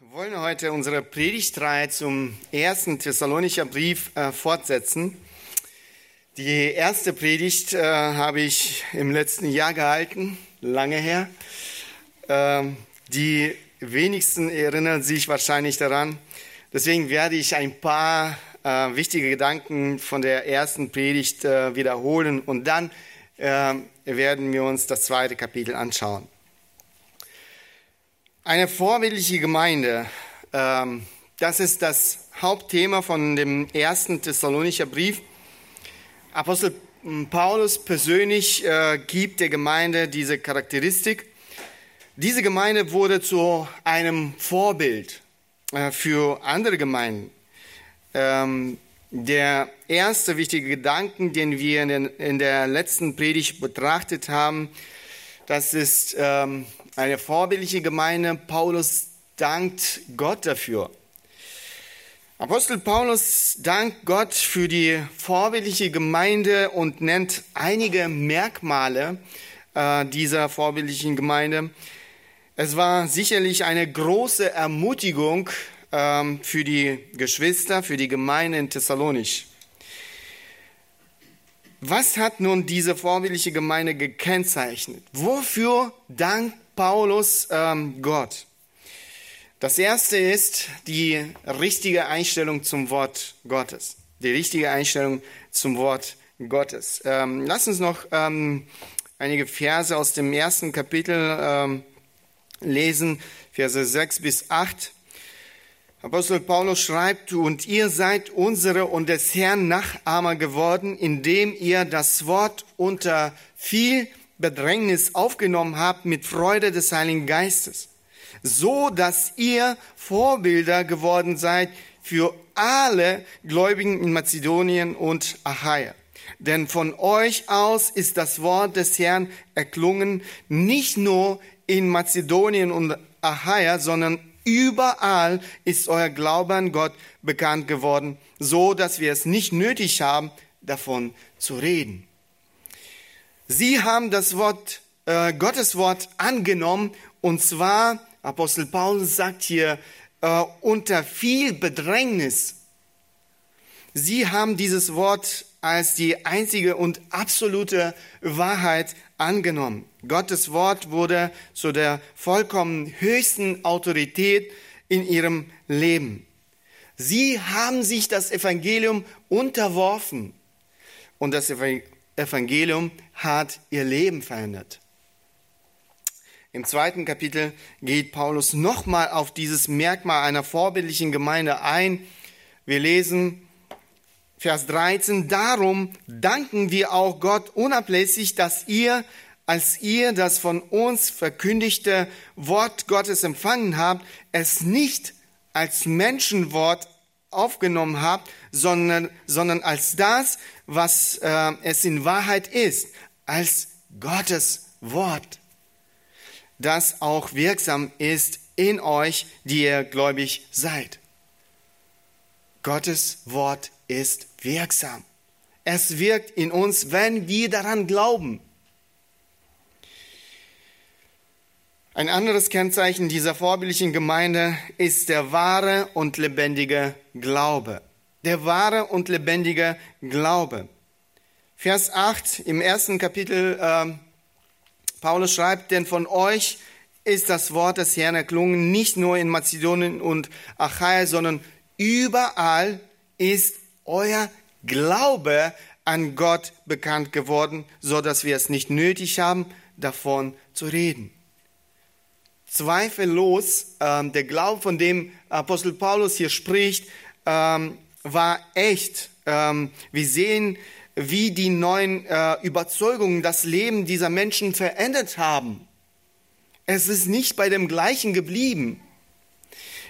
Wir wollen heute unsere Predigtreihe zum ersten Thessalonicher Brief äh, fortsetzen. Die erste Predigt äh, habe ich im letzten Jahr gehalten, lange her. Ähm, die wenigsten erinnern sich wahrscheinlich daran. Deswegen werde ich ein paar äh, wichtige Gedanken von der ersten Predigt äh, wiederholen und dann äh, werden wir uns das zweite Kapitel anschauen. Eine vorbildliche Gemeinde, ähm, das ist das Hauptthema von dem ersten Thessalonicher Brief. Apostel Paulus persönlich äh, gibt der Gemeinde diese Charakteristik. Diese Gemeinde wurde zu einem Vorbild äh, für andere Gemeinden. Ähm, der erste wichtige Gedanken, den wir in, den, in der letzten Predigt betrachtet haben, das ist ähm, eine vorbildliche Gemeinde. Paulus dankt Gott dafür. Apostel Paulus dankt Gott für die vorbildliche Gemeinde und nennt einige Merkmale äh, dieser vorbildlichen Gemeinde. Es war sicherlich eine große Ermutigung ähm, für die Geschwister, für die Gemeinde in Thessalonich. Was hat nun diese vorbildliche Gemeinde gekennzeichnet? Wofür dankt Paulus ähm, Gott. Das erste ist die richtige Einstellung zum Wort Gottes. Die richtige Einstellung zum Wort Gottes. Ähm, lass uns noch ähm, einige Verse aus dem ersten Kapitel ähm, lesen, Verse 6 bis 8. Apostel Paulus schreibt, und ihr seid unsere und des Herrn Nachahmer geworden, indem ihr das Wort unter viel Bedrängnis aufgenommen habt mit Freude des Heiligen Geistes, so dass ihr Vorbilder geworden seid für alle Gläubigen in Mazedonien und Achaia. Denn von euch aus ist das Wort des Herrn erklungen, nicht nur in Mazedonien und Achaia, sondern überall ist euer Glaube an Gott bekannt geworden, so dass wir es nicht nötig haben, davon zu reden. Sie haben das Wort, äh, Gottes Wort angenommen und zwar, Apostel Paulus sagt hier, äh, unter viel Bedrängnis. Sie haben dieses Wort als die einzige und absolute Wahrheit angenommen. Gottes Wort wurde zu der vollkommen höchsten Autorität in ihrem Leben. Sie haben sich das Evangelium unterworfen. Und das Evangelium hat ihr Leben verändert. Im zweiten Kapitel geht Paulus nochmal auf dieses Merkmal einer vorbildlichen Gemeinde ein. Wir lesen Vers 13, darum danken wir auch Gott unablässig, dass ihr, als ihr das von uns verkündigte Wort Gottes empfangen habt, es nicht als Menschenwort aufgenommen habt, sondern, sondern als das, was äh, es in Wahrheit ist, als Gottes Wort, das auch wirksam ist in euch, die ihr gläubig seid. Gottes Wort ist wirksam. Es wirkt in uns, wenn wir daran glauben. Ein anderes Kennzeichen dieser vorbildlichen Gemeinde ist der wahre und lebendige Glaube. Der wahre und lebendige Glaube. Vers 8 im ersten Kapitel, äh, Paulus schreibt, denn von euch ist das Wort des Herrn erklungen, nicht nur in Mazedonien und Achaia, sondern überall ist euer Glaube an Gott bekannt geworden, so dass wir es nicht nötig haben, davon zu reden. Zweifellos, ähm, der Glaube, von dem Apostel Paulus hier spricht, ähm, war echt. Ähm, wir sehen, wie die neuen äh, Überzeugungen das Leben dieser Menschen verändert haben. Es ist nicht bei dem gleichen geblieben.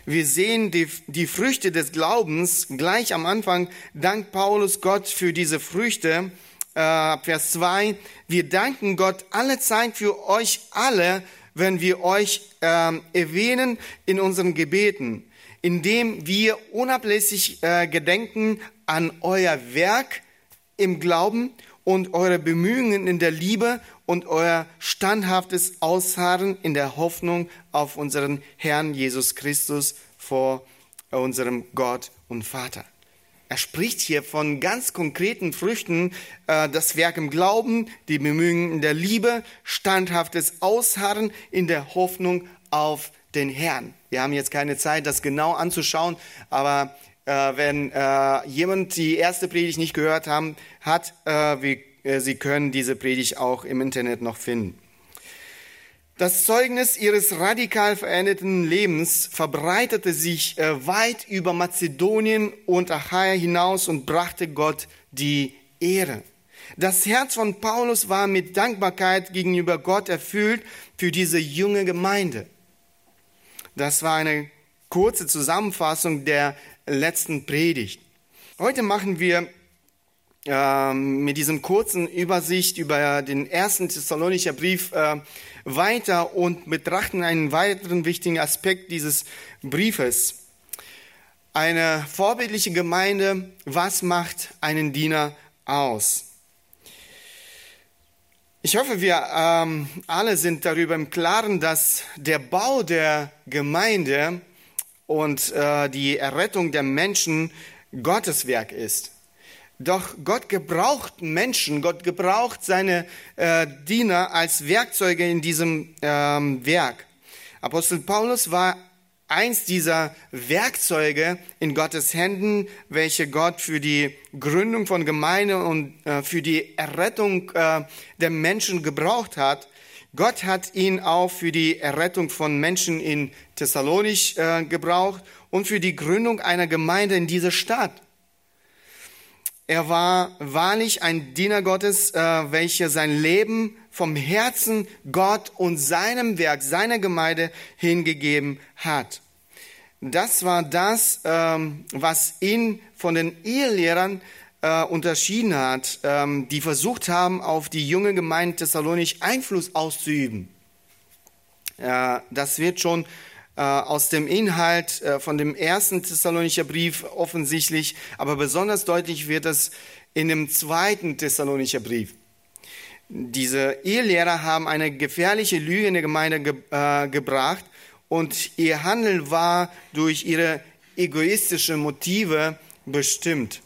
Wir sehen die, die Früchte des Glaubens gleich am Anfang. Dank Paulus Gott für diese Früchte. Äh, Vers 2. Wir danken Gott alle Zeit für euch alle, wenn wir euch äh, erwähnen in unseren Gebeten, indem wir unablässig äh, gedenken an euer Werk im Glauben und eure Bemühungen in der Liebe und euer standhaftes Ausharren in der Hoffnung auf unseren Herrn Jesus Christus vor unserem Gott und Vater. Er spricht hier von ganz konkreten Früchten, äh, das Werk im Glauben, die Bemühungen in der Liebe, standhaftes Ausharren in der Hoffnung auf den Herrn. Wir haben jetzt keine Zeit, das genau anzuschauen, aber äh, wenn äh, jemand die erste Predigt nicht gehört haben, hat, Sie können diese Predigt auch im Internet noch finden. Das Zeugnis ihres radikal veränderten Lebens verbreitete sich äh, weit über Mazedonien und Achaia hinaus und brachte Gott die Ehre. Das Herz von Paulus war mit Dankbarkeit gegenüber Gott erfüllt für diese junge Gemeinde. Das war eine kurze Zusammenfassung der letzten Predigt. Heute machen wir äh, mit diesem kurzen Übersicht über den ersten Thessalonischer Brief äh, weiter und betrachten einen weiteren wichtigen Aspekt dieses Briefes. Eine vorbildliche Gemeinde, was macht einen Diener aus? Ich hoffe, wir ähm, alle sind darüber im Klaren, dass der Bau der Gemeinde und äh, die Errettung der Menschen Gottes Werk ist. Doch Gott gebraucht Menschen, Gott gebraucht seine äh, Diener als Werkzeuge in diesem ähm, Werk. Apostel Paulus war eins dieser Werkzeuge in Gottes Händen, welche Gott für die Gründung von Gemeinde und äh, für die Errettung äh, der Menschen gebraucht hat. Gott hat ihn auch für die Errettung von Menschen in Thessalonich äh, gebraucht und für die Gründung einer Gemeinde in dieser Stadt. Er war wahrlich ein Diener Gottes, äh, welcher sein Leben vom Herzen Gott und seinem Werk, seiner Gemeinde hingegeben hat. Das war das, ähm, was ihn von den Ehelehrern äh, unterschieden hat, ähm, die versucht haben, auf die junge Gemeinde Thessalonich Einfluss auszuüben. Äh, das wird schon aus dem Inhalt äh, von dem ersten Thessalonicher Brief offensichtlich, aber besonders deutlich wird es in dem zweiten Thessalonicher Brief. Diese Ehelehrer haben eine gefährliche Lüge in der Gemeinde ge äh, gebracht und ihr Handeln war durch ihre egoistischen Motive bestimmt.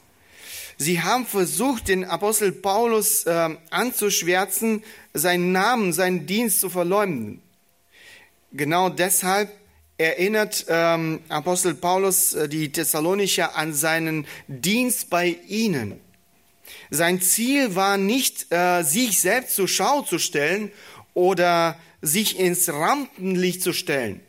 Sie haben versucht, den Apostel Paulus äh, anzuschwärzen, seinen Namen, seinen Dienst zu verleumden. Genau deshalb erinnert ähm, Apostel Paulus äh, die Thessalonicher an seinen Dienst bei ihnen. Sein Ziel war nicht, äh, sich selbst zur Schau zu stellen oder sich ins Rampenlicht zu stellen.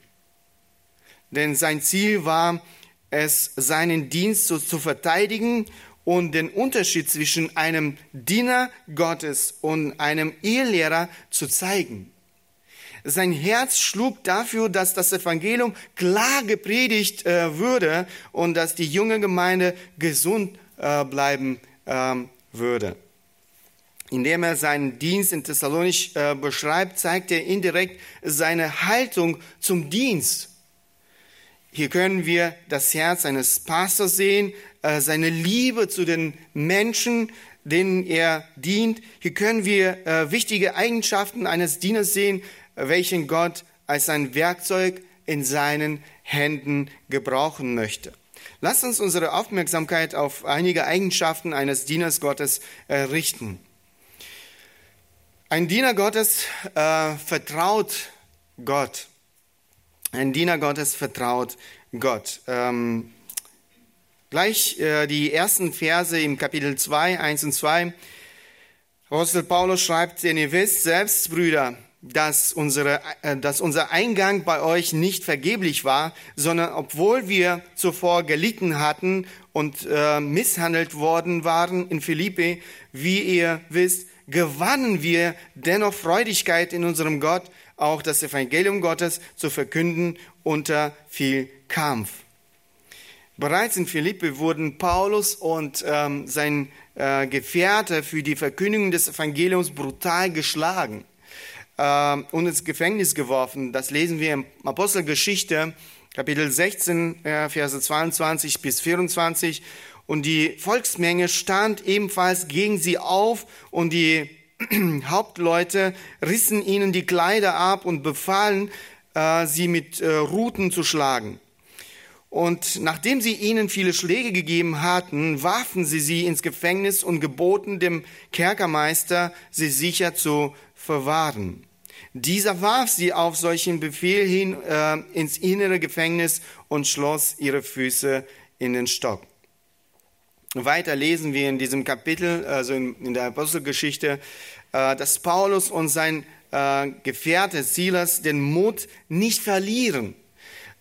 Denn sein Ziel war es, seinen Dienst so zu verteidigen und den Unterschied zwischen einem Diener Gottes und einem Ehelehrer zu zeigen. Sein Herz schlug dafür, dass das Evangelium klar gepredigt äh, würde und dass die junge Gemeinde gesund äh, bleiben ähm, würde. Indem er seinen Dienst in Thessalonich äh, beschreibt, zeigt er indirekt seine Haltung zum Dienst. Hier können wir das Herz eines Pastors sehen, äh, seine Liebe zu den Menschen, denen er dient. Hier können wir äh, wichtige Eigenschaften eines Dieners sehen, welchen Gott als ein Werkzeug in seinen Händen gebrauchen möchte. Lasst uns unsere Aufmerksamkeit auf einige Eigenschaften eines Dieners Gottes äh, richten. Ein Diener Gottes äh, vertraut Gott. Ein Diener Gottes vertraut Gott. Ähm, gleich äh, die ersten Verse im Kapitel 2, 1 und 2. Apostel Paulus schreibt, denn ihr wisst selbst, Brüder, dass, unsere, äh, dass unser Eingang bei euch nicht vergeblich war, sondern obwohl wir zuvor gelitten hatten und äh, misshandelt worden waren in Philippi, wie ihr wisst, gewannen wir dennoch Freudigkeit in unserem Gott, auch das Evangelium Gottes zu verkünden unter viel Kampf. Bereits in Philippi wurden Paulus und ähm, sein äh, Gefährte für die Verkündigung des Evangeliums brutal geschlagen äh, und ins Gefängnis geworfen. Das lesen wir in Apostelgeschichte, Kapitel 16, äh, Verse 22 bis 24. und die Volksmenge stand ebenfalls gegen sie auf und die Hauptleute rissen ihnen die Kleider ab und befahlen, äh, sie mit äh, Ruten zu schlagen. Und nachdem sie ihnen viele Schläge gegeben hatten, warfen sie sie ins Gefängnis und geboten dem Kerkermeister, sie sicher zu verwahren. Dieser warf sie auf solchen Befehl hin äh, ins innere Gefängnis und schloss ihre Füße in den Stock. Weiter lesen wir in diesem Kapitel, also in, in der Apostelgeschichte, äh, dass Paulus und sein äh, Gefährte Silas den Mut nicht verlieren.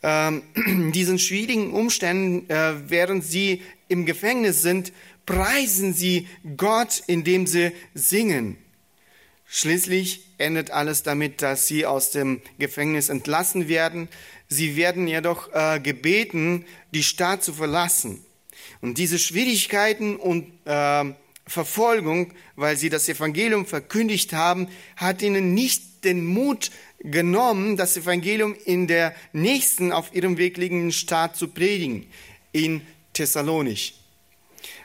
Ähm, diesen schwierigen Umständen, äh, während sie im Gefängnis sind, preisen sie Gott, indem sie singen. Schließlich endet alles damit, dass sie aus dem Gefängnis entlassen werden. Sie werden jedoch äh, gebeten, die Stadt zu verlassen. Und diese Schwierigkeiten und äh, Verfolgung, weil sie das Evangelium verkündigt haben, hat ihnen nicht den Mut genommen, das Evangelium in der nächsten auf ihrem Weg liegenden Stadt zu predigen, in Thessalonich.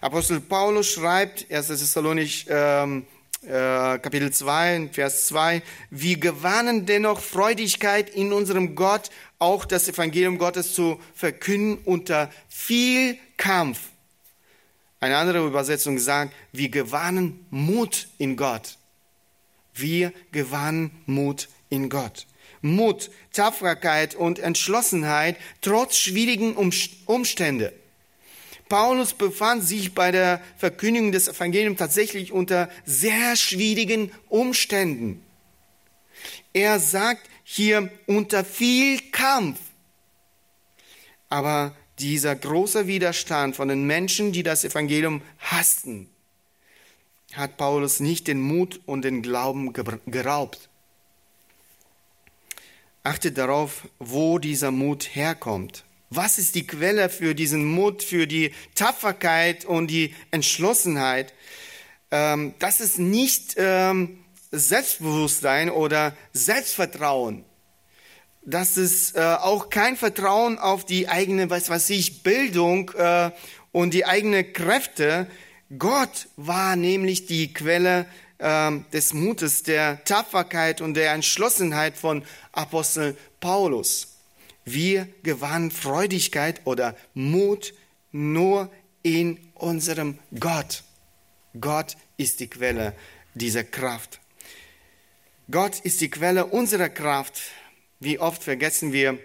Apostel Paulus schreibt, 1. Thessalonich, ähm, äh, Kapitel 2, Vers 2, wir gewannen dennoch Freudigkeit in unserem Gott, auch das Evangelium Gottes zu verkünden unter viel Kampf eine andere Übersetzung sagt, wir gewannen Mut in Gott. Wir gewannen Mut in Gott. Mut, Tapferkeit und Entschlossenheit trotz schwierigen Umstände. Paulus befand sich bei der Verkündigung des Evangeliums tatsächlich unter sehr schwierigen Umständen. Er sagt hier unter viel Kampf. Aber dieser große Widerstand von den Menschen, die das Evangelium hassten, hat Paulus nicht den Mut und den Glauben geraubt. Achtet darauf, wo dieser Mut herkommt. Was ist die Quelle für diesen Mut, für die Tapferkeit und die Entschlossenheit? Ähm, das ist nicht ähm, Selbstbewusstsein oder Selbstvertrauen dass es äh, auch kein Vertrauen auf die eigene, was weiß ich, Bildung äh, und die eigene Kräfte. Gott war nämlich die Quelle äh, des Mutes, der Tapferkeit und der Entschlossenheit von Apostel Paulus. Wir gewannen Freudigkeit oder Mut nur in unserem Gott. Gott ist die Quelle dieser Kraft. Gott ist die Quelle unserer Kraft. Wie oft vergessen wir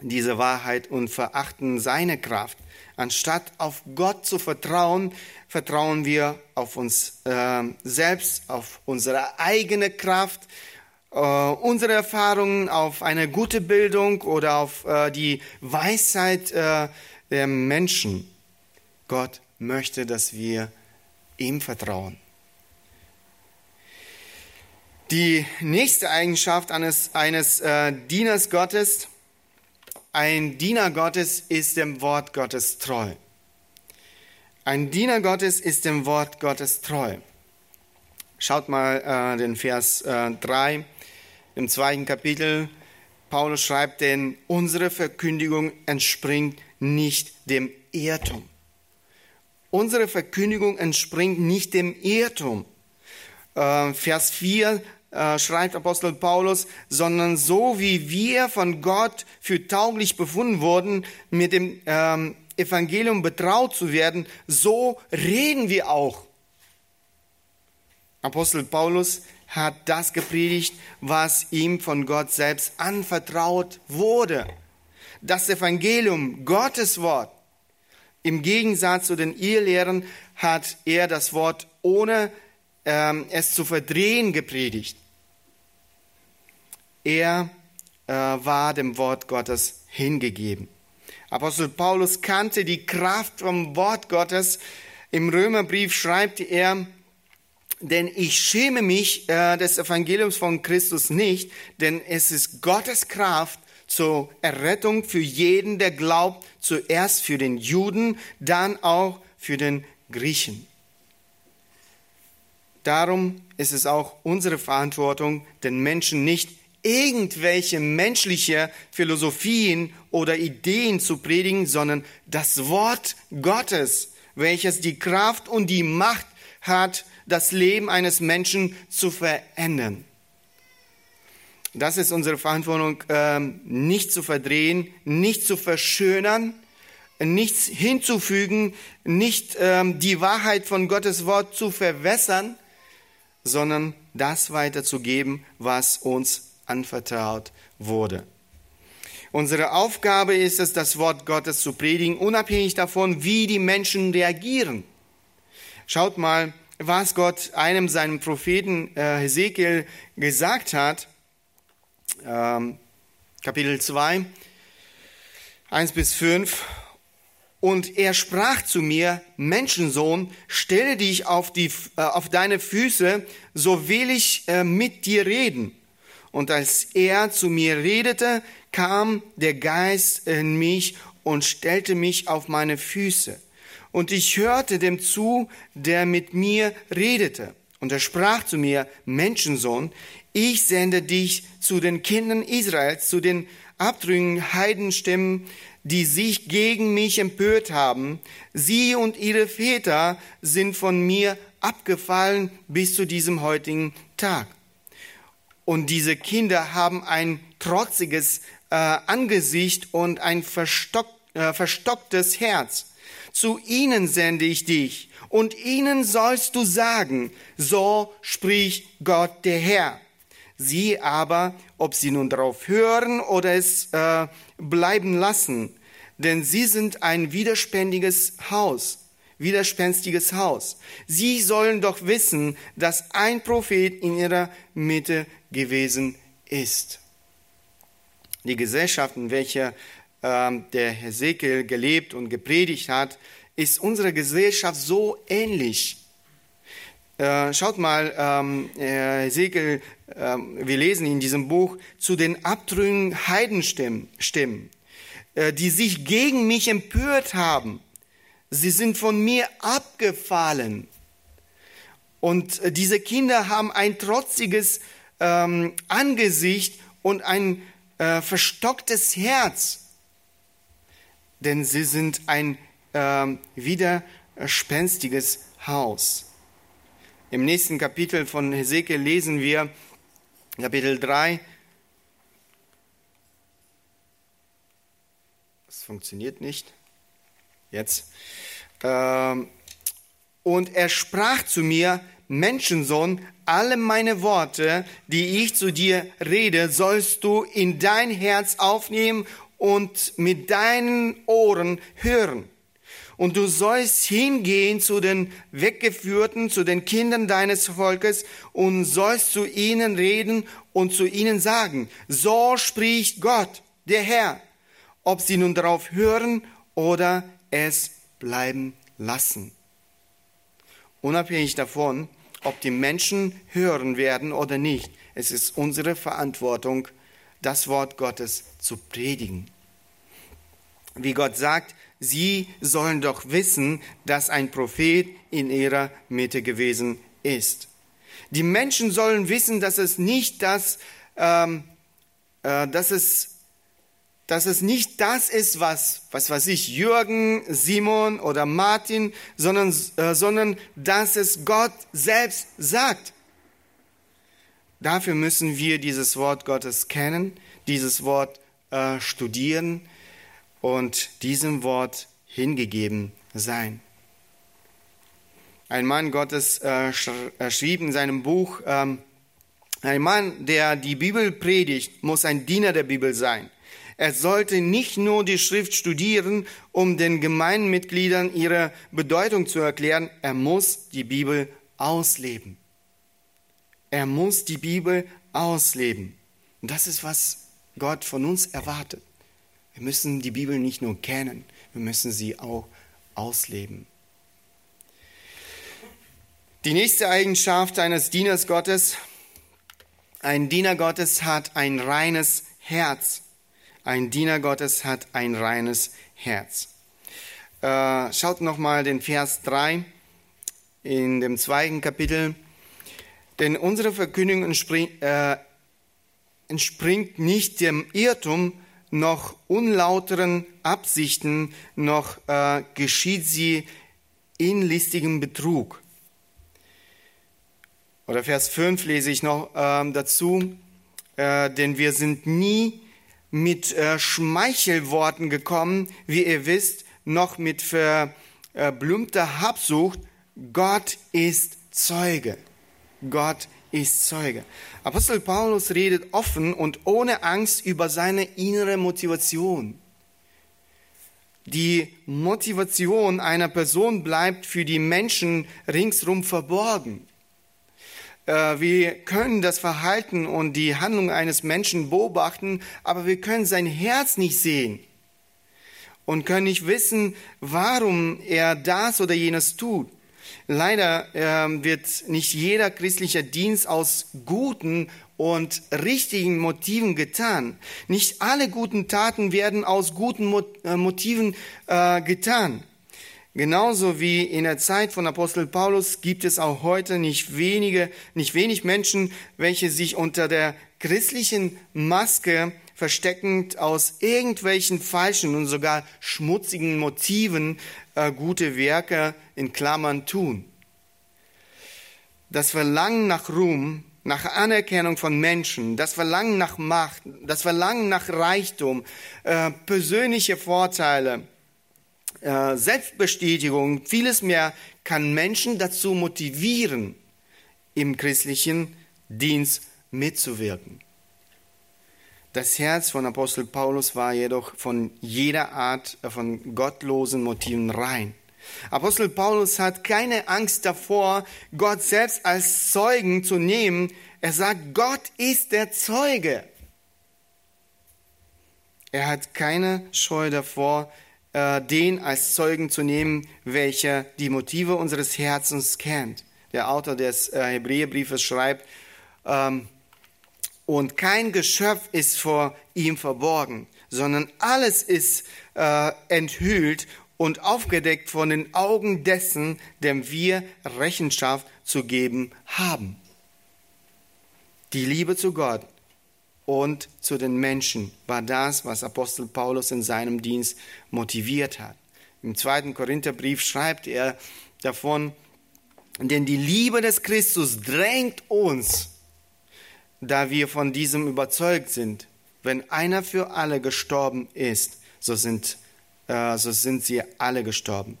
diese Wahrheit und verachten seine Kraft. Anstatt auf Gott zu vertrauen, vertrauen wir auf uns äh, selbst, auf unsere eigene Kraft, äh, unsere Erfahrungen, auf eine gute Bildung oder auf äh, die Weisheit äh, der Menschen. Gott möchte, dass wir ihm vertrauen. Die nächste Eigenschaft eines, eines äh, Dieners Gottes, ein Diener Gottes ist dem Wort Gottes treu. Ein Diener Gottes ist dem Wort Gottes treu. Schaut mal äh, den Vers äh, 3 im zweiten Kapitel. Paulus schreibt, denn unsere Verkündigung entspringt nicht dem Irrtum. Unsere Verkündigung entspringt nicht dem Irrtum. Äh, Vers 4 äh, schreibt Apostel Paulus, sondern so wie wir von Gott für tauglich befunden wurden, mit dem ähm, Evangelium betraut zu werden, so reden wir auch. Apostel Paulus hat das gepredigt, was ihm von Gott selbst anvertraut wurde. Das Evangelium, Gottes Wort. Im Gegensatz zu den Irrlehren hat er das Wort ohne ähm, es zu verdrehen gepredigt. Er äh, war dem Wort Gottes hingegeben. Apostel Paulus kannte die Kraft vom Wort Gottes. Im Römerbrief schreibt er, denn ich schäme mich äh, des Evangeliums von Christus nicht, denn es ist Gottes Kraft zur Errettung für jeden, der glaubt, zuerst für den Juden, dann auch für den Griechen. Darum ist es auch unsere Verantwortung, den Menschen nicht irgendwelche menschliche Philosophien oder Ideen zu predigen, sondern das Wort Gottes, welches die Kraft und die Macht hat, das Leben eines Menschen zu verändern. Das ist unsere Verantwortung, ähm, nicht zu verdrehen, nicht zu verschönern, nichts hinzufügen, nicht ähm, die Wahrheit von Gottes Wort zu verwässern, sondern das weiterzugeben, was uns anvertraut wurde. Unsere Aufgabe ist es, das Wort Gottes zu predigen, unabhängig davon, wie die Menschen reagieren. Schaut mal, was Gott einem seinem Propheten äh, Hesekiel gesagt hat. Ähm, Kapitel 2, 1 bis 5. Und er sprach zu mir, Menschensohn, stelle dich auf, die, äh, auf deine Füße, so will ich äh, mit dir reden. Und als er zu mir redete, kam der Geist in mich und stellte mich auf meine Füße. Und ich hörte dem zu, der mit mir redete. Und er sprach zu mir, Menschensohn, ich sende dich zu den Kindern Israels, zu den abtrünnigen Heidenstimmen, die sich gegen mich empört haben. Sie und ihre Väter sind von mir abgefallen bis zu diesem heutigen Tag. Und diese Kinder haben ein trotziges äh, Angesicht und ein verstock, äh, verstocktes Herz. Zu ihnen sende ich dich, und ihnen sollst du sagen, so spricht Gott der Herr. Sie aber, ob sie nun darauf hören oder es äh, bleiben lassen, denn sie sind ein widerspenstiges Haus, widerspenstiges Haus. Sie sollen doch wissen, dass ein Prophet in ihrer Mitte gewesen ist. Die Gesellschaft, in welcher der Hesekiel gelebt und gepredigt hat, ist unsere Gesellschaft so ähnlich. Äh, schaut mal, ähm, Hesekiel, äh, wir lesen in diesem Buch zu den abtrünnigen Heidenstimmen, Stimmen, äh, die sich gegen mich empört haben. Sie sind von mir abgefallen. Und äh, diese Kinder haben ein trotziges ähm, Angesicht und ein verstocktes Herz denn sie sind ein äh, widerspenstiges Haus. Im nächsten Kapitel von Hesekiel lesen wir, Kapitel 3, das funktioniert nicht, jetzt, ähm, und er sprach zu mir, Menschensohn, alle meine Worte, die ich zu dir rede, sollst du in dein Herz aufnehmen und mit deinen Ohren hören. Und du sollst hingehen zu den Weggeführten, zu den Kindern deines Volkes und sollst zu ihnen reden und zu ihnen sagen, so spricht Gott, der Herr, ob sie nun darauf hören oder es bleiben lassen. Unabhängig davon, ob die Menschen hören werden oder nicht, es ist unsere Verantwortung, das Wort Gottes zu predigen. Wie Gott sagt, sie sollen doch wissen, dass ein Prophet in ihrer Mitte gewesen ist. Die Menschen sollen wissen, dass es nicht das, ähm, äh, dass es dass es nicht das ist, was, was weiß ich, Jürgen, Simon oder Martin, sondern, äh, sondern dass es Gott selbst sagt. Dafür müssen wir dieses Wort Gottes kennen, dieses Wort äh, studieren und diesem Wort hingegeben sein. Ein Mann Gottes äh, äh, schrieb in seinem Buch, ähm, ein Mann, der die Bibel predigt, muss ein Diener der Bibel sein. Er sollte nicht nur die Schrift studieren, um den Gemeinmitgliedern ihre Bedeutung zu erklären, er muss die Bibel ausleben. Er muss die Bibel ausleben. Und das ist, was Gott von uns erwartet. Wir müssen die Bibel nicht nur kennen, wir müssen sie auch ausleben. Die nächste Eigenschaft eines Dieners Gottes, ein Diener Gottes hat ein reines Herz. Ein Diener Gottes hat ein reines Herz. Äh, schaut nochmal den Vers 3 in dem zweiten Kapitel. Denn unsere Verkündigung entspringt, äh, entspringt nicht dem Irrtum, noch unlauteren Absichten, noch äh, geschieht sie in listigem Betrug. Oder Vers 5 lese ich noch äh, dazu, äh, denn wir sind nie mit äh, Schmeichelworten gekommen, wie ihr wisst, noch mit verblümter Habsucht. Gott ist Zeuge. Gott ist Zeuge. Apostel Paulus redet offen und ohne Angst über seine innere Motivation. Die Motivation einer Person bleibt für die Menschen ringsrum verborgen. Äh, wir können das Verhalten und die Handlung eines Menschen beobachten, aber wir können sein Herz nicht sehen und können nicht wissen, warum er das oder jenes tut. Leider äh, wird nicht jeder christliche Dienst aus guten und richtigen Motiven getan. Nicht alle guten Taten werden aus guten äh, Motiven äh, getan. Genauso wie in der Zeit von Apostel Paulus gibt es auch heute nicht wenige, nicht wenig Menschen, welche sich unter der christlichen Maske versteckend aus irgendwelchen falschen und sogar schmutzigen Motiven äh, gute Werke in Klammern tun. Das Verlangen nach Ruhm, nach Anerkennung von Menschen, das Verlangen nach Macht, das Verlangen nach Reichtum, äh, persönliche Vorteile, äh, Selbstbestätigung, vieles mehr kann Menschen dazu motivieren, im christlichen Dienst mitzuwirken. Das Herz von Apostel Paulus war jedoch von jeder Art äh, von gottlosen Motiven rein. Apostel Paulus hat keine Angst davor, Gott selbst als Zeugen zu nehmen. Er sagt, Gott ist der Zeuge. Er hat keine Scheu davor, äh, den als Zeugen zu nehmen, welcher die Motive unseres Herzens kennt. Der Autor des äh, Hebräerbriefes schreibt, ähm, und kein Geschöpf ist vor ihm verborgen, sondern alles ist äh, enthüllt und aufgedeckt von den Augen dessen, dem wir Rechenschaft zu geben haben. Die Liebe zu Gott und zu den Menschen war das, was Apostel Paulus in seinem Dienst motiviert hat. Im zweiten Korintherbrief schreibt er davon, denn die Liebe des Christus drängt uns, da wir von diesem überzeugt sind, wenn einer für alle gestorben ist, so sind, äh, so sind sie alle gestorben.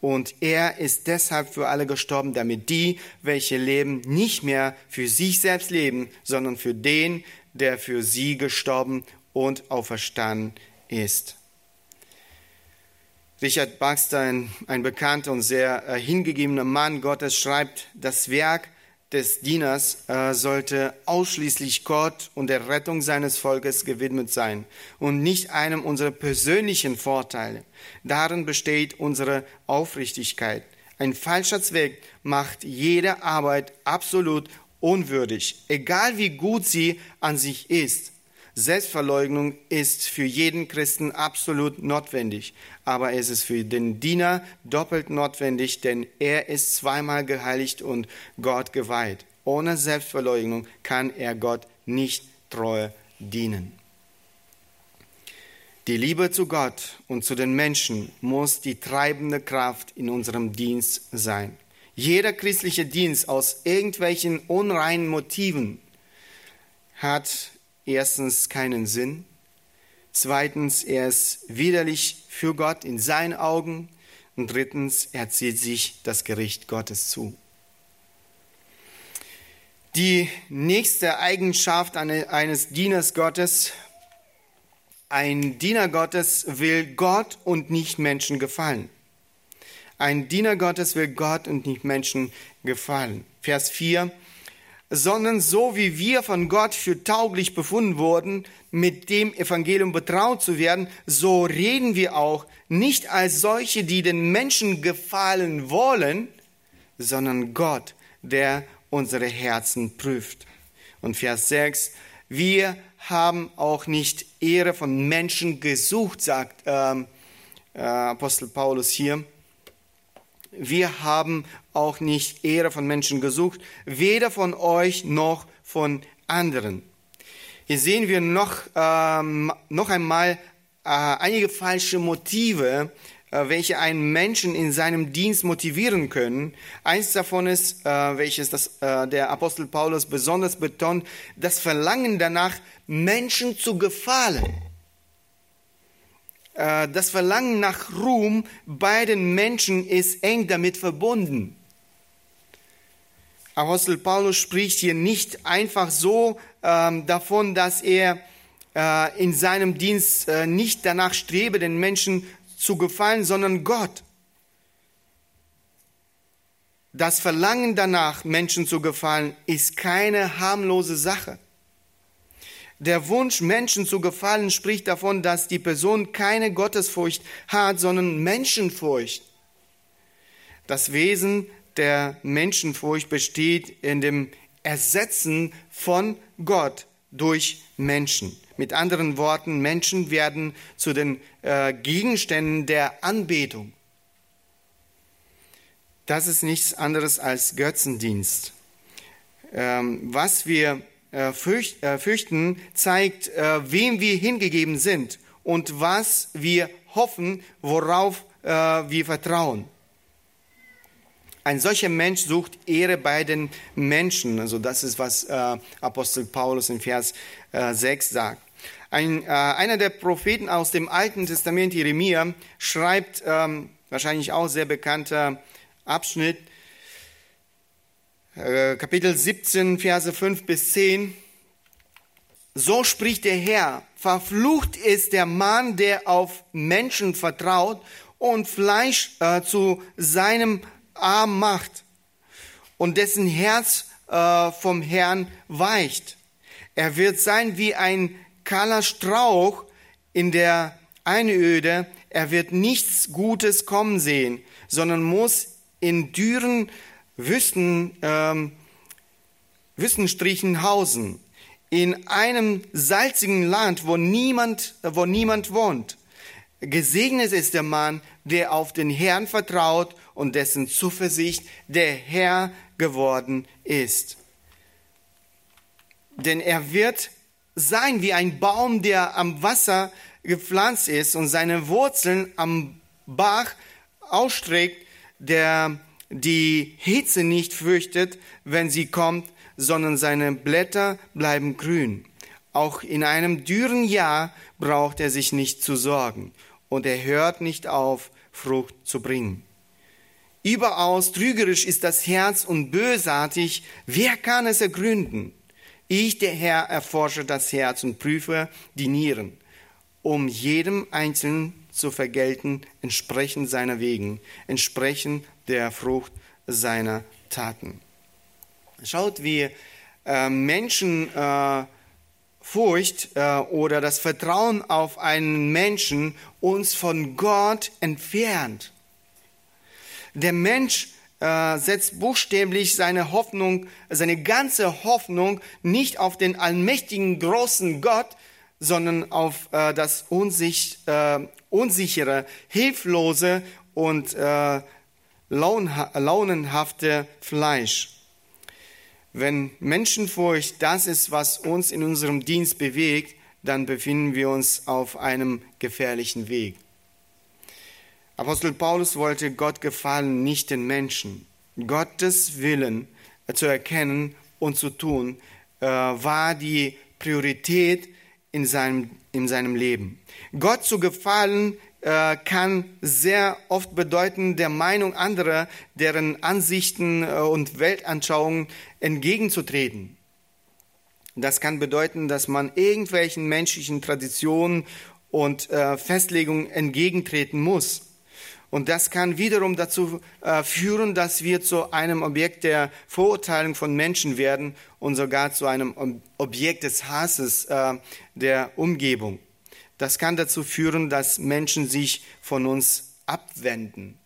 Und er ist deshalb für alle gestorben, damit die, welche leben, nicht mehr für sich selbst leben, sondern für den, der für sie gestorben und auferstanden ist. Richard Baxter, ein, bekannter und sehr äh, hingegebener Mann Gottes, schreibt, das Werk des Dieners äh, sollte ausschließlich Gott und der Rettung seines Volkes gewidmet sein und nicht einem unserer persönlichen Vorteile. Darin besteht unsere Aufrichtigkeit. Ein falscher Zweck macht jede Arbeit absolut unwürdig, egal wie gut sie an sich ist. Selbstverleugnung ist für jeden Christen absolut notwendig, aber es ist für den Diener doppelt notwendig, denn er ist zweimal geheiligt und Gott geweiht. Ohne Selbstverleugnung kann er Gott nicht treu dienen. Die Liebe zu Gott und zu den Menschen muss die treibende Kraft in unserem Dienst sein. Jeder christliche Dienst aus irgendwelchen unreinen Motiven hat erstens keinen Sinn, zweitens er ist widerlich für Gott in seinen Augen und drittens er zieht sich das Gericht Gottes zu. Die nächste Eigenschaft eines Dieners Gottes, ein Diener Gottes will Gott und nicht Menschen gefallen. Ein Diener Gottes will Gott und nicht Menschen gefallen. Vers 4. Sondern so wie wir von Gott für tauglich befunden wurden, mit dem Evangelium betraut zu werden, so reden wir auch nicht als solche, die den Menschen gefallen wollen, sondern Gott, der unsere Herzen prüft. Und Vers 6, wir haben auch nicht Ehre von Menschen gesucht, sagt ähm, äh, Apostel Paulus hier, wir haben auch nicht Ehre von Menschen gesucht, weder von euch noch von anderen. Hier sehen wir noch, ähm, noch einmal äh, einige falsche Motive, äh, welche einen Menschen in seinem Dienst motivieren können. Eins davon ist, äh, welches das, äh, der Apostel Paulus besonders betont, das Verlangen danach, Menschen zu gefallen. Äh, das Verlangen nach Ruhm bei den Menschen ist eng damit verbunden. Apostel Paulus spricht hier nicht einfach so ähm, davon, dass er äh, in seinem Dienst äh, nicht danach strebe, den Menschen zu gefallen, sondern Gott. Das Verlangen danach, Menschen zu gefallen, ist keine harmlose Sache. Der Wunsch, Menschen zu gefallen, spricht davon, dass die Person keine Gottesfurcht hat, sondern Menschenfurcht. Das Wesen der Menschenfurcht besteht in dem Ersetzen von Gott durch Menschen. Mit anderen Worten, Menschen werden zu den äh, Gegenständen der Anbetung. Das ist nichts anderes als Götzendienst. Ähm, was wir fürchten, zeigt, äh, wem wir hingegeben sind und was wir hoffen, worauf äh, wir vertrauen. Ein solcher Mensch sucht Ehre bei den Menschen. Also das ist, was äh, Apostel Paulus in Vers äh, 6 sagt. Ein, äh, einer der Propheten aus dem Alten Testament, Jeremia, schreibt, ähm, wahrscheinlich auch sehr bekannter Abschnitt, äh, Kapitel 17, Verse 5 bis 10. So spricht der Herr, verflucht ist der Mann, der auf Menschen vertraut und Fleisch äh, zu seinem Arm macht und dessen Herz äh, vom Herrn weicht. Er wird sein wie ein kahler Strauch in der Einöde. Er wird nichts Gutes kommen sehen, sondern muss in dürren Wüsten, ähm, Wüstenstrichen hausen. In einem salzigen Land, wo niemand, wo niemand wohnt. Gesegnet ist der Mann, der auf den Herrn vertraut und dessen Zuversicht der Herr geworden ist. Denn er wird sein wie ein Baum, der am Wasser gepflanzt ist und seine Wurzeln am Bach ausstreckt, der die Hitze nicht fürchtet, wenn sie kommt, sondern seine Blätter bleiben grün. Auch in einem dürren Jahr braucht er sich nicht zu sorgen und er hört nicht auf, Frucht zu bringen. Überaus trügerisch ist das Herz und bösartig. Wer kann es ergründen? Ich, der Herr, erforsche das Herz und prüfe die Nieren, um jedem Einzelnen zu vergelten, entsprechend seiner Wegen, entsprechend der Frucht seiner Taten. Schaut, wie äh, Menschen äh, Furcht äh, oder das Vertrauen auf einen Menschen uns von Gott entfernt. Der Mensch äh, setzt buchstäblich seine Hoffnung, seine ganze Hoffnung nicht auf den allmächtigen großen Gott, sondern auf äh, das unsicht, unsichere, hilflose und launenhafte Fleisch. Wenn Menschenfurcht das ist, was uns in unserem Dienst bewegt, dann befinden wir uns auf einem gefährlichen Weg. Apostel Paulus wollte Gott gefallen, nicht den Menschen. Gottes Willen zu erkennen und zu tun, äh, war die Priorität in seinem, in seinem Leben. Gott zu gefallen äh, kann sehr oft bedeuten, der Meinung anderer, deren Ansichten äh, und Weltanschauungen entgegenzutreten. Das kann bedeuten, dass man irgendwelchen menschlichen Traditionen und Festlegungen entgegentreten muss. Und das kann wiederum dazu äh, führen, dass wir zu einem Objekt der Verurteilung von Menschen werden und sogar zu einem Objekt des Hasses äh, der Umgebung. Das kann dazu führen, dass Menschen sich von uns abwenden.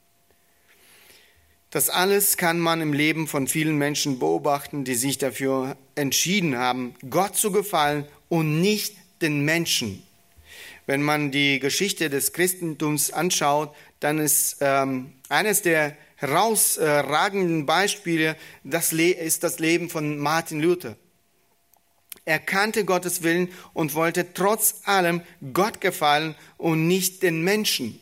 Das alles kann man im Leben von vielen Menschen beobachten, die sich dafür entschieden haben, Gott zu gefallen und nicht den Menschen. Wenn man die Geschichte des Christentums anschaut, dann ist ähm, eines der herausragenden Beispiele, das ist das Leben von Martin Luther. Er kannte Gottes Willen und wollte trotz allem Gott gefallen und nicht den Menschen.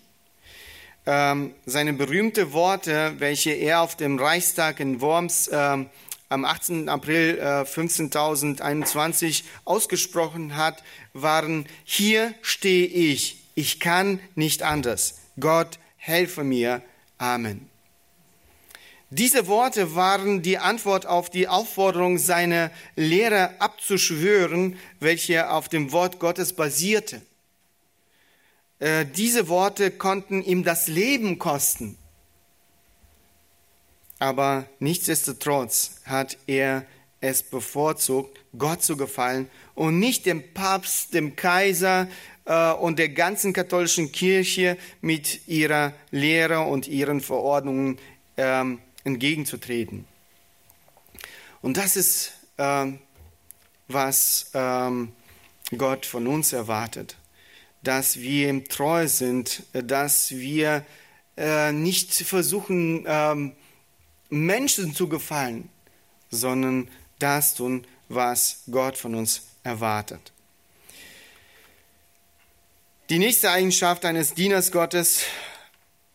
ähm, seine berühmten Worte, welche er auf dem Reichstag in Worms ähm, am 18. April äh, 15.021 ausgesprochen hat, waren, hier stehe ich, ich kann nicht anders. Gott, helfe mir. Amen. Diese Worte waren die Antwort auf die Aufforderung, seine Lehre abzuschwören, welche auf dem Wort Gottes basierte. Äh, diese Worte konnten ihm das Leben kosten. Aber nichtsdestotrotz hat er es bevorzugt, Gott zu gefallen und nicht dem Papst, dem Kaiser äh, und der ganzen katholischen Kirche mit ihrer Lehre und ihren Verordnungen ähm, entgegenzutreten. Und das ist, ähm, was ähm, Gott von uns erwartet, dass wir ihm treu sind, dass wir äh, nicht versuchen, ähm, Menschen zu gefallen, sondern das tun, was Gott von uns erwartet. Die nächste Eigenschaft eines Dieners Gottes,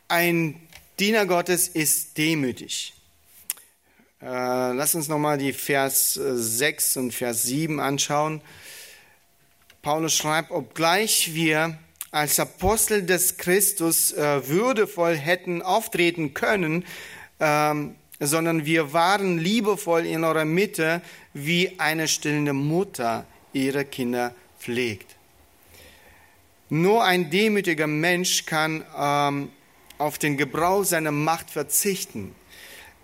ein Diener Gottes ist demütig. Äh, lass uns nochmal die Vers 6 und Vers 7 anschauen. Paulus schreibt, obgleich wir als Apostel des Christus äh, würdevoll hätten auftreten können, ähm, sondern wir waren liebevoll in eurer Mitte, wie eine stillende Mutter ihre Kinder pflegt. Nur ein demütiger Mensch kann ähm, auf den Gebrauch seiner Macht verzichten.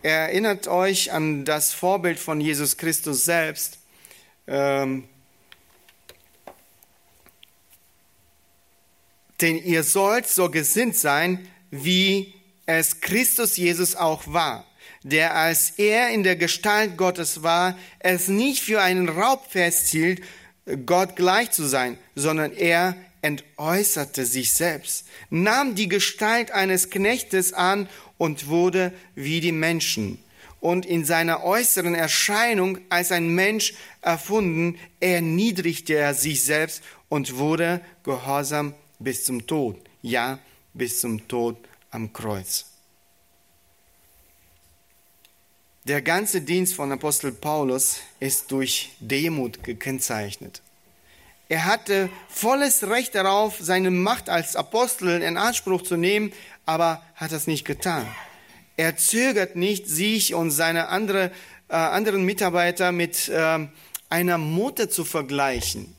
Erinnert euch an das Vorbild von Jesus Christus selbst. Ähm, denn ihr sollt so gesinnt sein, wie es Christus Jesus auch war der als er in der Gestalt Gottes war, es nicht für einen Raub festhielt, Gott gleich zu sein, sondern er entäußerte sich selbst, nahm die Gestalt eines Knechtes an und wurde wie die Menschen. Und in seiner äußeren Erscheinung als ein Mensch erfunden, erniedrigte er sich selbst und wurde gehorsam bis zum Tod, ja, bis zum Tod am Kreuz. Der ganze Dienst von Apostel Paulus ist durch Demut gekennzeichnet. Er hatte volles Recht darauf, seine Macht als Apostel in Anspruch zu nehmen, aber hat das nicht getan. Er zögert nicht, sich und seine andere, äh, anderen Mitarbeiter mit äh, einer Mutter zu vergleichen,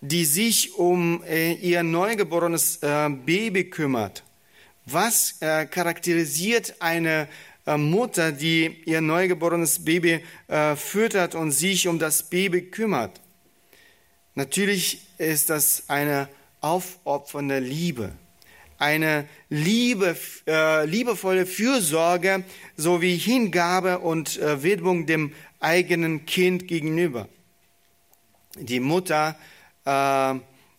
die sich um äh, ihr neugeborenes äh, Baby kümmert. Was äh, charakterisiert eine äh, Mutter, die ihr neugeborenes Baby äh, füttert und sich um das Baby kümmert. Natürlich ist das eine aufopfernde Liebe, eine Liebe, äh, liebevolle Fürsorge sowie Hingabe und äh, Widmung dem eigenen Kind gegenüber. Die Mutter äh,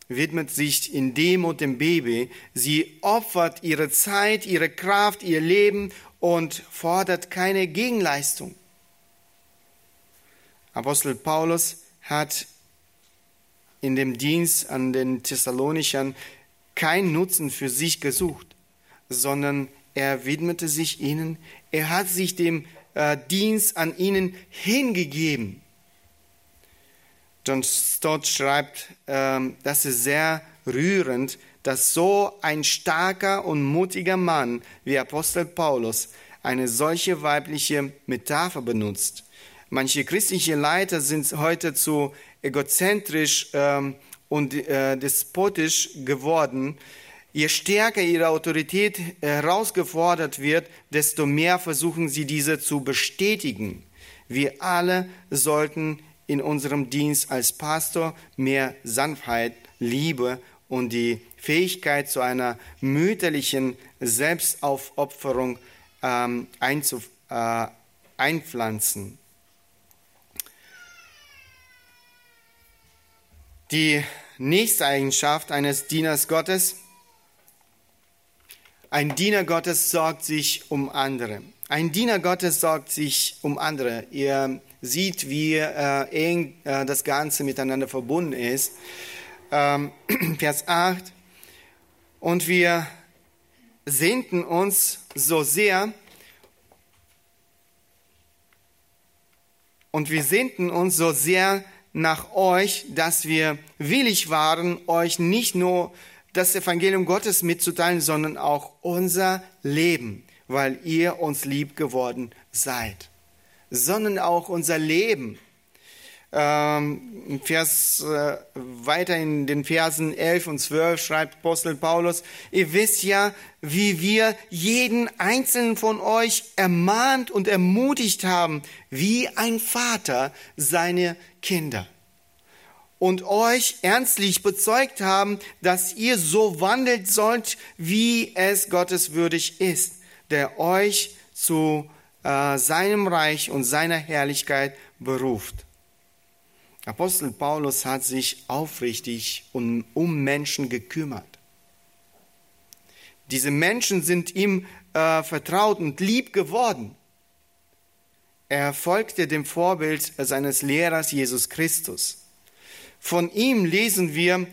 widmet sich in Demut dem Baby. Sie opfert ihre Zeit, ihre Kraft, ihr Leben und fordert keine Gegenleistung. Apostel Paulus hat in dem Dienst an den Thessalonichern keinen Nutzen für sich gesucht, sondern er widmete sich ihnen, er hat sich dem äh, Dienst an ihnen hingegeben. John Stott schreibt, äh, das ist sehr rührend, dass so ein starker und mutiger Mann wie Apostel Paulus eine solche weibliche Metapher benutzt. Manche christliche Leiter sind heute zu egozentrisch ähm, und äh, despotisch geworden. Je stärker ihre Autorität herausgefordert wird, desto mehr versuchen sie diese zu bestätigen. Wir alle sollten in unserem Dienst als Pastor mehr Sanftheit, Liebe und die Fähigkeit zu einer mütterlichen Selbstaufopferung ähm, einzuf, äh, einpflanzen. Die nächste Eigenschaft eines Dieners Gottes, ein Diener Gottes sorgt sich um andere. Ein Diener Gottes sorgt sich um andere. Ihr sieht, wie äh, eng äh, das Ganze miteinander verbunden ist. Ähm, Vers 8. Und wir sehnten uns so sehr und wir sehnten uns so sehr nach euch, dass wir willig waren, euch nicht nur das Evangelium Gottes mitzuteilen, sondern auch unser Leben, weil ihr uns lieb geworden seid, sondern auch unser Leben ähm, Vers, äh, weiter in den Versen 11 und 12 schreibt Apostel Paulus, ihr wisst ja, wie wir jeden einzelnen von euch ermahnt und ermutigt haben, wie ein Vater seine Kinder. Und euch ernstlich bezeugt haben, dass ihr so wandelt sollt, wie es Gottes würdig ist, der euch zu äh, seinem Reich und seiner Herrlichkeit beruft. Apostel Paulus hat sich aufrichtig um, um Menschen gekümmert. Diese Menschen sind ihm äh, vertraut und lieb geworden. Er folgte dem Vorbild seines Lehrers Jesus Christus. Von ihm lesen wir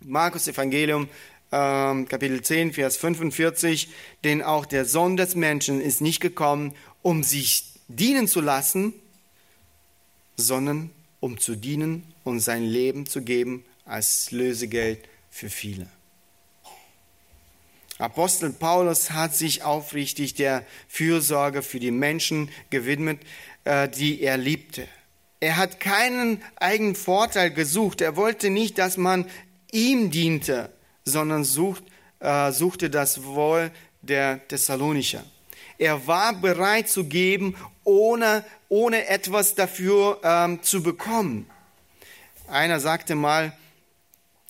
Markus Evangelium äh, Kapitel 10, Vers 45, denn auch der Sohn des Menschen ist nicht gekommen, um sich dienen zu lassen, sondern um zu dienen und sein Leben zu geben als Lösegeld für viele. Apostel Paulus hat sich aufrichtig der Fürsorge für die Menschen gewidmet, äh, die er liebte. Er hat keinen eigenen Vorteil gesucht. Er wollte nicht, dass man ihm diente, sondern sucht, äh, suchte das Wohl der Thessalonicher. Er war bereit zu geben, ohne, ohne etwas dafür ähm, zu bekommen. Einer sagte mal,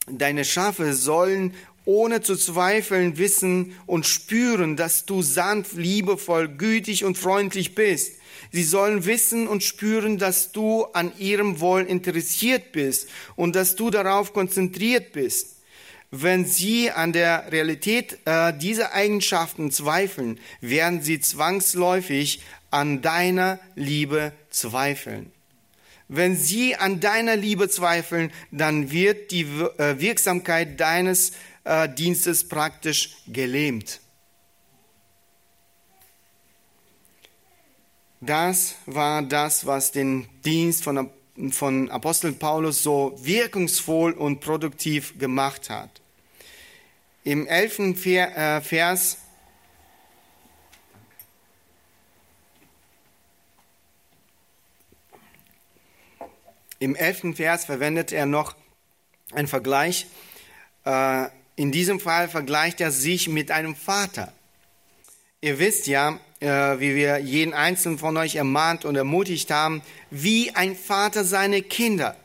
deine Schafe sollen ohne zu zweifeln wissen und spüren, dass du sanft, liebevoll, gütig und freundlich bist. Sie sollen wissen und spüren, dass du an ihrem Wohl interessiert bist und dass du darauf konzentriert bist. Wenn Sie an der Realität äh, dieser Eigenschaften zweifeln, werden Sie zwangsläufig an deiner Liebe zweifeln. Wenn Sie an deiner Liebe zweifeln, dann wird die äh, Wirksamkeit deines äh, Dienstes praktisch gelähmt. Das war das, was den Dienst von, von Apostel Paulus so wirkungsvoll und produktiv gemacht hat. Im elften äh, Vers Im elften Vers verwendet er noch einen Vergleich. Äh, in diesem Fall vergleicht er sich mit einem Vater. Ihr wisst ja, äh, wie wir jeden einzelnen von euch ermahnt und ermutigt haben, wie ein Vater seine Kinder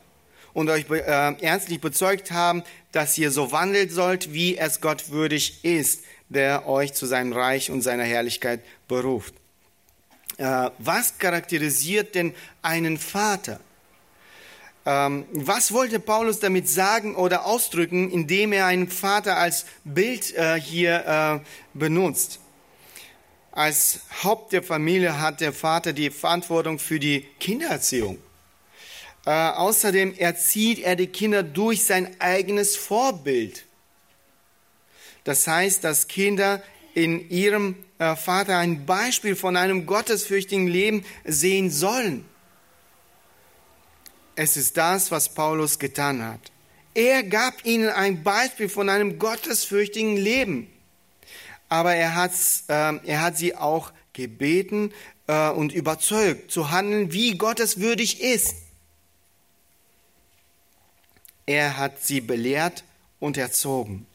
und euch ernstlich bezeugt haben, dass ihr so wandelt sollt, wie es Gott würdig ist, der euch zu seinem Reich und seiner Herrlichkeit beruft. Äh, was charakterisiert denn einen Vater? Ähm, was wollte Paulus damit sagen oder ausdrücken, indem er einen Vater als Bild äh, hier äh, benutzt? Als Haupt der Familie hat der Vater die Verantwortung für die Kindererziehung. Äh, außerdem erzieht er die Kinder durch sein eigenes Vorbild. Das heißt, dass Kinder in ihrem äh, Vater ein Beispiel von einem gottesfürchtigen Leben sehen sollen. Es ist das, was Paulus getan hat. Er gab ihnen ein Beispiel von einem gottesfürchtigen Leben. Aber er, hat's, äh, er hat sie auch gebeten äh, und überzeugt, zu handeln, wie gotteswürdig ist. Er hat sie belehrt und erzogen.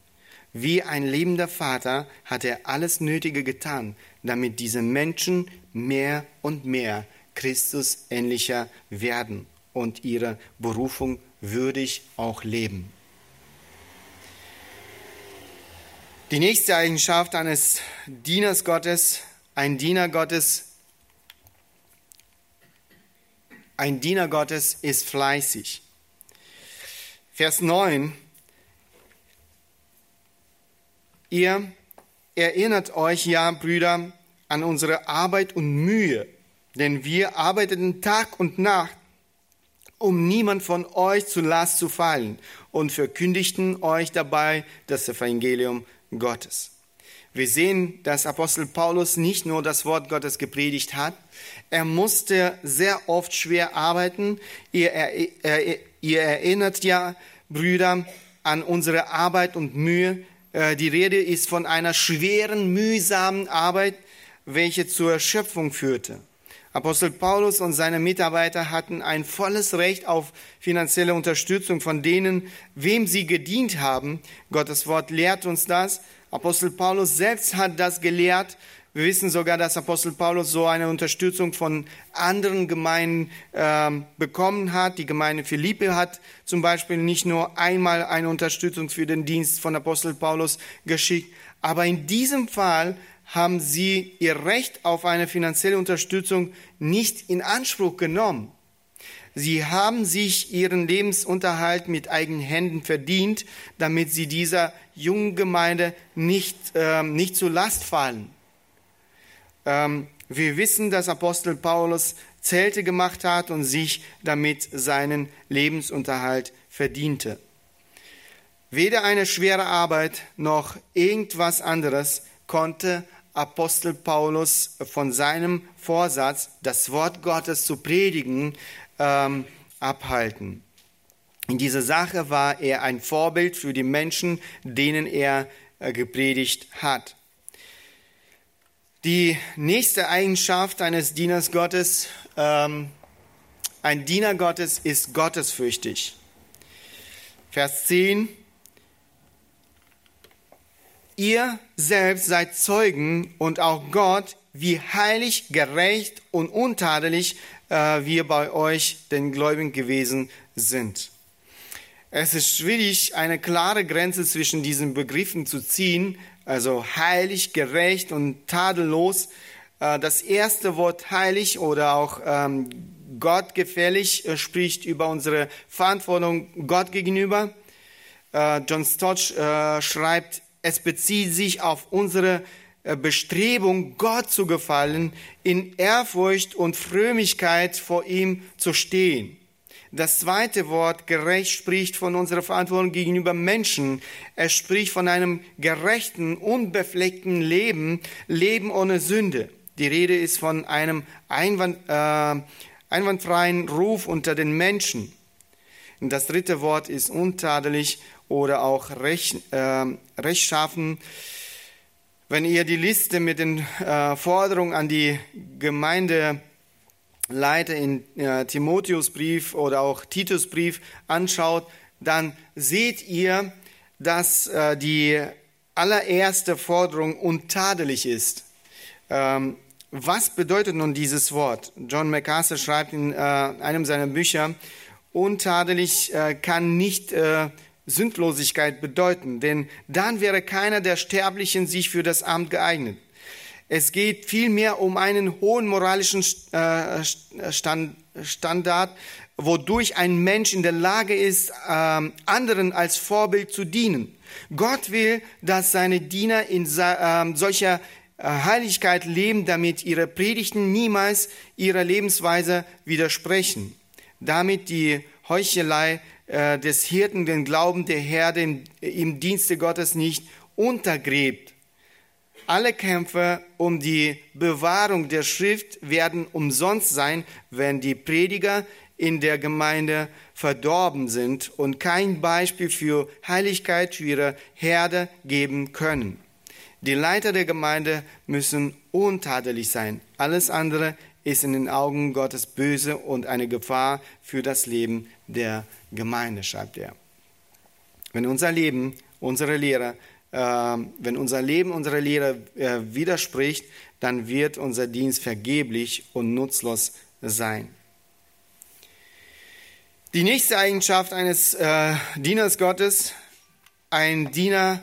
Wie ein liebender Vater hat er alles Nötige getan, damit diese Menschen mehr und mehr Christus ähnlicher werden und ihre Berufung würdig auch leben. Die nächste Eigenschaft eines Dieners Gottes, ein Diener Gottes, ein Diener Gottes ist fleißig. Vers 9. Ihr erinnert euch ja, Brüder, an unsere Arbeit und Mühe, denn wir arbeiteten Tag und Nacht, um niemand von euch zu Last zu fallen und verkündigten euch dabei das Evangelium Gottes. Wir sehen, dass Apostel Paulus nicht nur das Wort Gottes gepredigt hat, er musste sehr oft schwer arbeiten. Ihr, ihr, ihr erinnert ja, Brüder, an unsere Arbeit und Mühe. Äh, die Rede ist von einer schweren, mühsamen Arbeit, welche zur Erschöpfung führte. Apostel Paulus und seine Mitarbeiter hatten ein volles Recht auf finanzielle Unterstützung von denen, wem sie gedient haben. Gottes Wort lehrt uns das. Apostel Paulus selbst hat das gelehrt. Wir wissen sogar, dass Apostel Paulus so eine Unterstützung von anderen Gemeinden äh, bekommen hat. Die Gemeinde Philippe hat zum Beispiel nicht nur einmal eine Unterstützung für den Dienst von Apostel Paulus geschickt, aber in diesem Fall haben sie ihr Recht auf eine finanzielle Unterstützung nicht in Anspruch genommen. Sie haben sich ihren Lebensunterhalt mit eigenen Händen verdient, damit sie dieser jungen Gemeinde nicht, ähm, nicht zur Last fallen. Ähm, wir wissen, dass Apostel Paulus Zelte gemacht hat und sich damit seinen Lebensunterhalt verdiente. Weder eine schwere Arbeit noch irgendwas anderes konnte Apostel Paulus von seinem Vorsatz, das Wort Gottes zu predigen, ähm, abhalten. In dieser Sache war er ein Vorbild für die Menschen, denen er äh, gepredigt hat. Die nächste Eigenschaft eines Dieners Gottes, ähm, ein Diener Gottes ist gottesfürchtig. Vers 10. Ihr selbst seid Zeugen und auch Gott, wie heilig, gerecht und untadelig äh, wir bei euch, den Gläubigen, gewesen sind. Es ist schwierig, eine klare Grenze zwischen diesen Begriffen zu ziehen, also heilig, gerecht und tadellos. Äh, das erste Wort heilig oder auch ähm, gottgefällig äh, spricht über unsere Verantwortung Gott gegenüber. Äh, John Stott schreibt, es bezieht sich auf unsere Bestrebung, Gott zu gefallen, in Ehrfurcht und Frömmigkeit vor ihm zu stehen. Das zweite Wort gerecht spricht von unserer Verantwortung gegenüber Menschen. Es spricht von einem gerechten, unbefleckten Leben, Leben ohne Sünde. Die Rede ist von einem Einwand, äh, einwandfreien Ruf unter den Menschen. Das dritte Wort ist untadelig oder auch recht, äh, rechtschaffen. Wenn ihr die Liste mit den äh, Forderungen an die Gemeindeleiter in äh, Timotheusbrief oder auch Titusbrief anschaut, dann seht ihr, dass äh, die allererste Forderung untadelig ist. Ähm, was bedeutet nun dieses Wort? John MacArthur schreibt in äh, einem seiner Bücher, untadelig kann nicht Sündlosigkeit bedeuten, denn dann wäre keiner der Sterblichen sich für das Amt geeignet. Es geht vielmehr um einen hohen moralischen äh, Standard, wodurch ein Mensch in der Lage ist, ähm, anderen als Vorbild zu dienen. Gott will, dass seine Diener in ähm, solcher äh, Heiligkeit leben, damit ihre Predigten niemals ihrer Lebensweise widersprechen. Damit die Heuchelei äh, des Hirten den Glauben der Herde im, im Dienste Gottes nicht untergräbt. Alle Kämpfe um die Bewahrung der Schrift werden umsonst sein, wenn die Prediger in der Gemeinde verdorben sind und kein Beispiel für Heiligkeit für ihre Herde geben können. Die Leiter der Gemeinde müssen untadelig sein. Alles andere ist in den Augen Gottes böse und eine Gefahr für das Leben der Gemeinde, schreibt er. Wenn unser Leben, unsere Lehre, wenn unser Leben unserer Lehre äh, widerspricht, dann wird unser Dienst vergeblich und nutzlos sein. Die nächste Eigenschaft eines äh, Dieners Gottes, ein Diener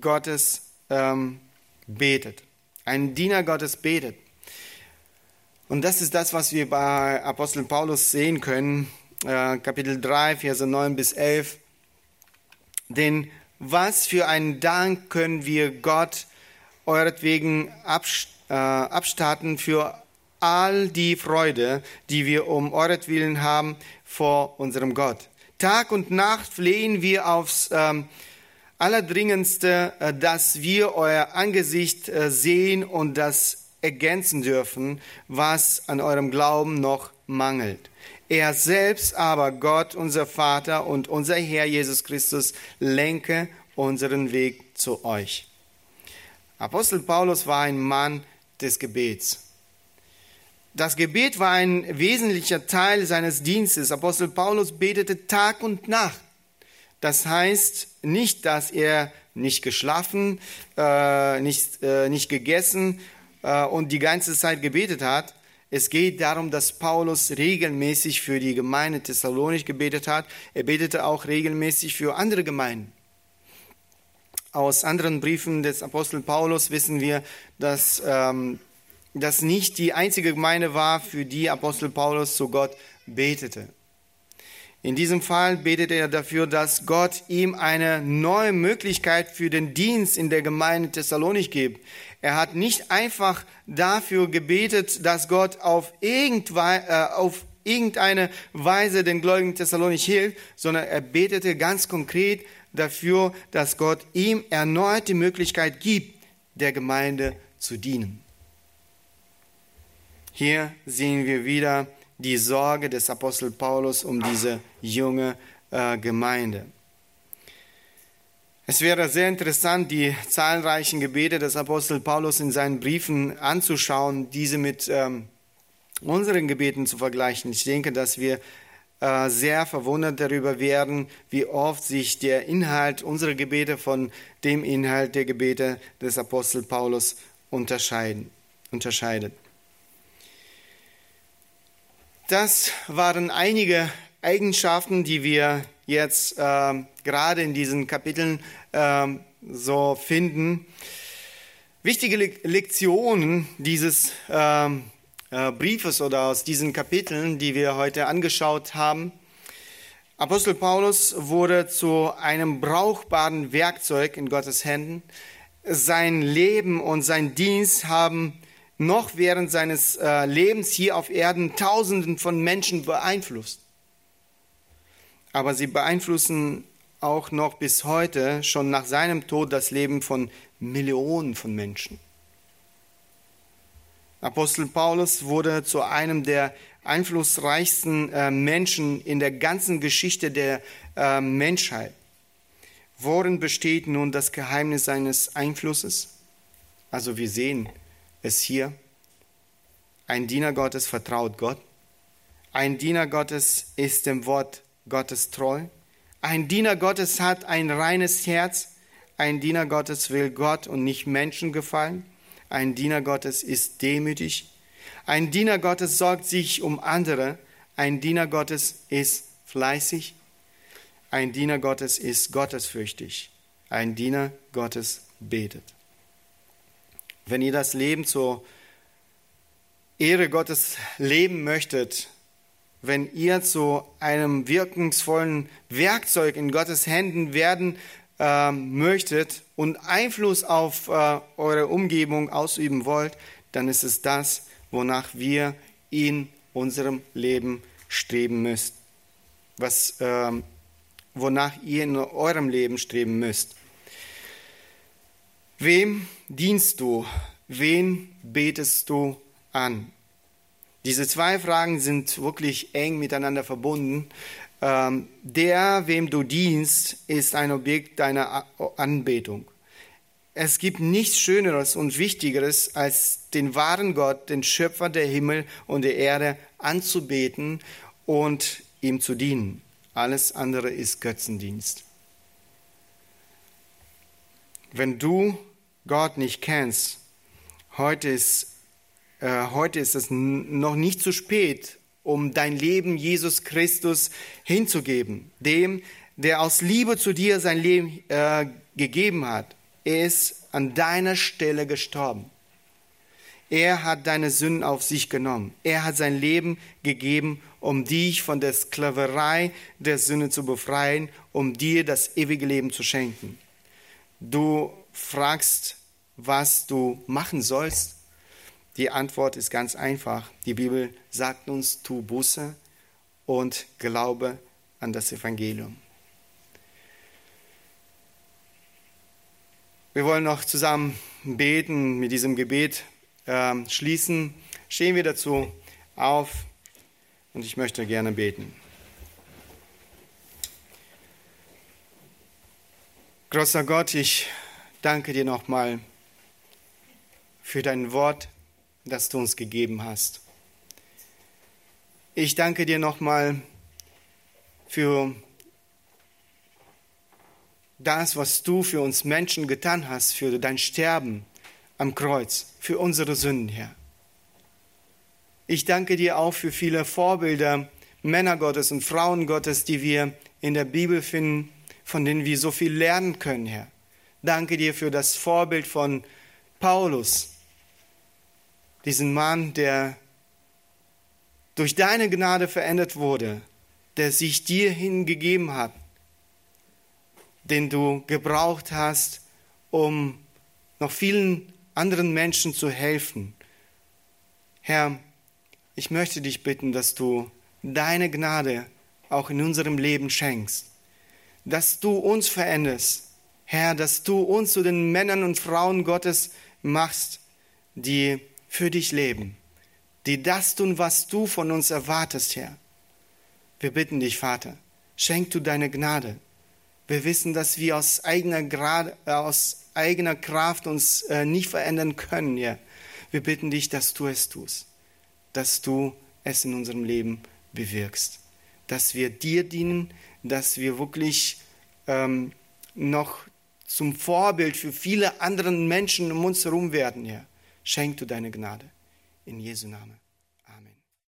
Gottes ähm, betet. Ein Diener Gottes betet. Und das ist das, was wir bei Apostel Paulus sehen können äh, Kapitel 3, Verse 9 bis 11. Denn was für einen Dank können wir Gott euretwegen äh, abstatten für all die Freude, die wir um euretwillen haben vor unserem Gott. Tag und Nacht flehen wir aufs, ähm, Allerdringendste, äh, dass wir euer Angesicht äh, sehen und das ergänzen dürfen, was an eurem Glauben noch mangelt. Er selbst aber, Gott, unser Vater und unser Herr Jesus Christus, lenke unseren Weg zu euch. Apostel Paulus war ein Mann des Gebets. Das Gebet war ein wesentlicher Teil seines Dienstes. Apostel Paulus betete Tag und Nacht. Das heißt nicht, dass er nicht geschlafen, äh, nicht, äh, nicht gegessen äh, und die ganze Zeit gebetet hat. Es geht darum, dass Paulus regelmäßig für die Gemeinde Thessalonich gebetet hat. Er betete auch regelmäßig für andere Gemeinden. Aus anderen Briefen des Apostel Paulus wissen wir, dass ähm, das nicht die einzige Gemeinde war, für die Apostel Paulus zu Gott betete. In diesem Fall betete er dafür, dass Gott ihm eine neue Möglichkeit für den Dienst in der Gemeinde Thessalonich gibt. Er hat nicht einfach dafür gebetet, dass Gott auf, äh, irgendeine Weise den Gläubigen Thessalonich hilft, sondern er betete ganz konkret dafür, dass Gott ihm erneut die Möglichkeit gibt, der Gemeinde zu dienen. Hier sehen wir wieder die Sorge des Apostel Paulus um diese junge äh, Gemeinde. Es wäre sehr interessant, die zahlreichen Gebete des Apostel Paulus in seinen Briefen anzuschauen, diese mit ähm, unseren Gebeten zu vergleichen. Ich denke, dass wir äh, sehr verwundert darüber werden, wie oft sich der Inhalt unserer Gebete von dem Inhalt der Gebete des Apostel Paulus unterscheiden, unterscheidet. Das waren einige Eigenschaften, die wir jetzt äh, gerade in diesen Kapiteln äh, so finden. Wichtige Le Lektionen dieses äh, Briefes oder aus diesen Kapiteln, die wir heute angeschaut haben. Apostel Paulus wurde zu einem brauchbaren Werkzeug in Gottes Händen. Sein Leben und sein Dienst haben noch während seines äh, Lebens hier auf Erden Tausenden von Menschen beeinflusst aber sie beeinflussen auch noch bis heute, schon nach seinem Tod, das Leben von Millionen von Menschen. Apostel Paulus wurde zu einem der einflussreichsten äh, Menschen in der ganzen Geschichte der äh, Menschheit. Worin besteht nun das Geheimnis seines Einflusses? Also wir sehen es hier. Ein Diener Gottes vertraut Gott. Ein Diener Gottes ist dem Wort Gottes treu. Ein Diener Gottes hat ein reines Herz. Ein Diener Gottes will Gott und nicht Menschen gefallen. Ein Diener Gottes ist demütig. Ein Diener Gottes sorgt sich um andere. Ein Diener Gottes ist fleißig. Ein Diener Gottes ist gottesfürchtig. Ein Diener Gottes betet. Wenn ihr das Leben zur Ehre Gottes leben möchtet, wenn ihr zu einem wirkungsvollen Werkzeug in Gottes Händen werden äh, möchtet und Einfluss auf äh, eure Umgebung ausüben wollt, dann ist es das, wonach wir in unserem Leben streben müsst. Was, äh, wonach ihr in eurem Leben streben müsst. Wem dienst du? Wen betest du an? Diese zwei Fragen sind wirklich eng miteinander verbunden. Ähm, der, wem du dienst, ist ein Objekt deiner Anbetung. Es gibt nichts Schöneres und Wichtigeres, als den wahren Gott, den Schöpfer der Himmel und der Erde, anzubeten und ihm zu dienen. Alles andere ist Götzendienst. Wenn du Gott nicht kennst, heute ist äh, heute ist es noch nicht zu spät, um dein Leben Jesus Christus hinzugeben, dem, der aus Liebe zu dir sein Leben äh, gegeben hat. Er ist an deiner Stelle gestorben. Er hat deine Sünden auf sich genommen. Er hat sein Leben gegeben, um dich von der Sklaverei der Sünde zu befreien, um dir das ewige Leben zu schenken. Du fragst, was du machen sollst. Die Antwort ist ganz einfach. Die Bibel sagt uns, tu Buße und glaube an das Evangelium. Wir wollen noch zusammen beten, mit diesem Gebet äh, schließen. Stehen wir dazu auf und ich möchte gerne beten. Großer Gott, ich danke dir nochmal für dein Wort, das du uns gegeben hast. Ich danke dir nochmal für das, was du für uns Menschen getan hast, für dein Sterben am Kreuz, für unsere Sünden, Herr. Ich danke dir auch für viele Vorbilder, Männer Gottes und Frauen Gottes, die wir in der Bibel finden, von denen wir so viel lernen können, Herr. Danke dir für das Vorbild von Paulus, diesen Mann, der durch deine Gnade verändert wurde, der sich dir hingegeben hat, den du gebraucht hast, um noch vielen anderen Menschen zu helfen. Herr, ich möchte dich bitten, dass du deine Gnade auch in unserem Leben schenkst, dass du uns veränderst, Herr, dass du uns zu den Männern und Frauen Gottes machst, die für dich leben, die das tun, was du von uns erwartest, Herr. Wir bitten dich, Vater, schenk du deine Gnade. Wir wissen, dass wir aus eigener, Grad, äh, aus eigener Kraft uns äh, nicht verändern können, Herr. Wir bitten dich, dass du es tust, dass du es in unserem Leben bewirkst, dass wir dir dienen, dass wir wirklich ähm, noch zum Vorbild für viele andere Menschen um uns herum werden, Herr. Schenk du deine Gnade. In Jesu Namen.